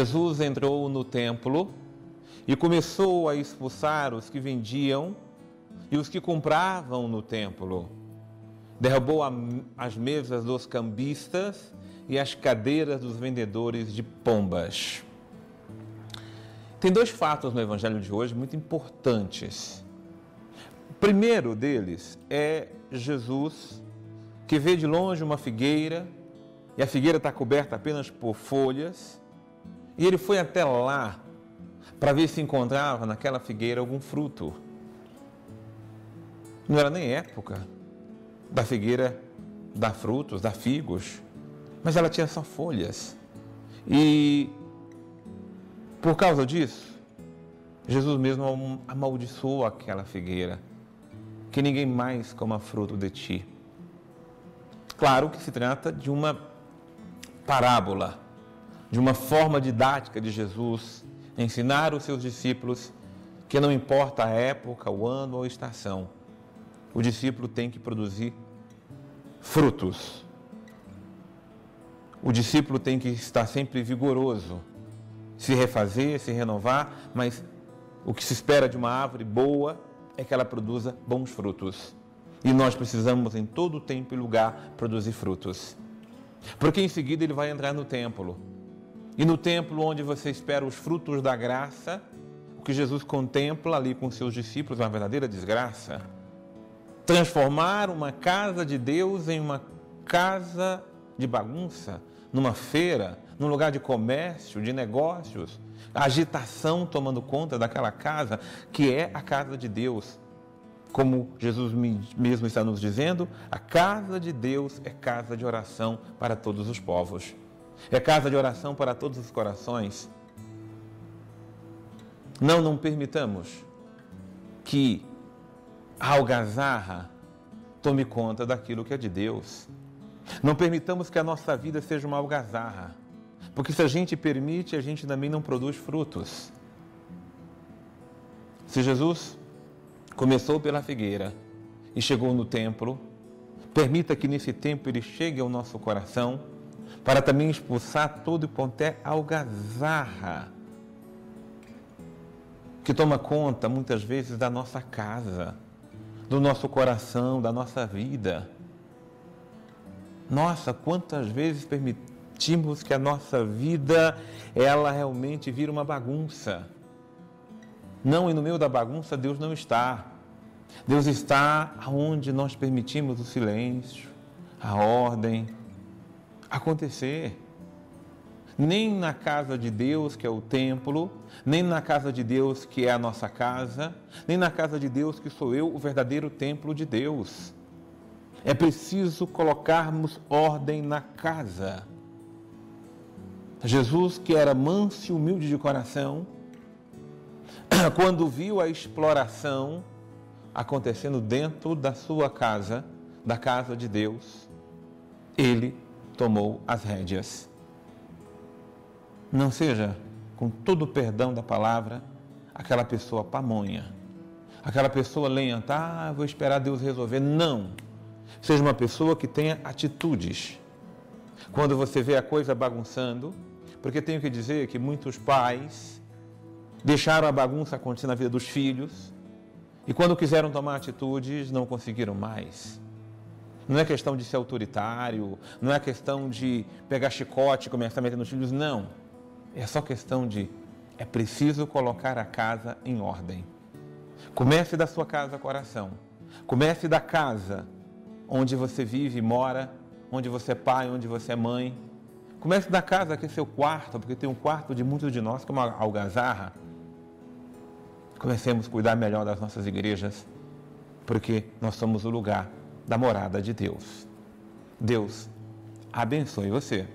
Jesus entrou no templo e começou a expulsar os que vendiam e os que compravam no templo. Derrubou as mesas dos cambistas e as cadeiras dos vendedores de pombas. Tem dois fatos no evangelho de hoje muito importantes. O primeiro deles é Jesus que vê de longe uma figueira e a figueira está coberta apenas por folhas e ele foi até lá para ver se encontrava naquela figueira algum fruto. Não era nem época da figueira dar frutos, dar figos, mas ela tinha só folhas. E por causa disso, Jesus mesmo amaldiçoou aquela figueira, que ninguém mais coma fruto de ti. Claro que se trata de uma parábola, de uma forma didática de Jesus ensinar os seus discípulos que não importa a época, o ano ou a estação, o discípulo tem que produzir frutos. O discípulo tem que estar sempre vigoroso, se refazer, se renovar, mas o que se espera de uma árvore boa é que ela produza bons frutos. E nós precisamos, em todo tempo e lugar, produzir frutos. Porque em seguida ele vai entrar no templo e no templo onde você espera os frutos da graça, o que Jesus contempla ali com seus discípulos é uma verdadeira desgraça. Transformar uma casa de Deus em uma casa de bagunça, numa feira, num lugar de comércio, de negócios, agitação tomando conta daquela casa que é a casa de Deus. Como Jesus mesmo está nos dizendo, a casa de Deus é casa de oração para todos os povos. É casa de oração para todos os corações. Não, não permitamos que a algazarra tome conta daquilo que é de Deus. Não permitamos que a nossa vida seja uma algazarra. Porque se a gente permite, a gente também não produz frutos. Se Jesus começou pela figueira e chegou no templo, permita que nesse tempo ele chegue ao nosso coração para também expulsar todo quanto é algazarra que toma conta muitas vezes da nossa casa, do nosso coração, da nossa vida. Nossa, quantas vezes permitimos que a nossa vida ela realmente vira uma bagunça. Não, e no meio da bagunça Deus não está. Deus está onde nós permitimos o silêncio, a ordem, acontecer. Nem na casa de Deus, que é o templo, nem na casa de Deus, que é a nossa casa, nem na casa de Deus, que sou eu, o verdadeiro templo de Deus. É preciso colocarmos ordem na casa. Jesus, que era manso e humilde de coração, quando viu a exploração acontecendo dentro da sua casa, da casa de Deus, ele tomou as rédeas. Não seja, com todo o perdão da palavra, aquela pessoa pamonha, aquela pessoa lenta, ah, vou esperar Deus resolver. Não. Seja uma pessoa que tenha atitudes. Quando você vê a coisa bagunçando, porque tenho que dizer que muitos pais deixaram a bagunça acontecer na vida dos filhos e quando quiseram tomar atitudes não conseguiram mais. Não é questão de ser autoritário, não é questão de pegar chicote e começar a meter nos filhos, não. É só questão de é preciso colocar a casa em ordem. Comece da sua casa coração. Comece da casa onde você vive e mora, onde você é pai, onde você é mãe. Comece da casa que é seu quarto, porque tem um quarto de muitos de nós que é uma algazarra. Comecemos a cuidar melhor das nossas igrejas, porque nós somos o lugar da morada de Deus. Deus abençoe você.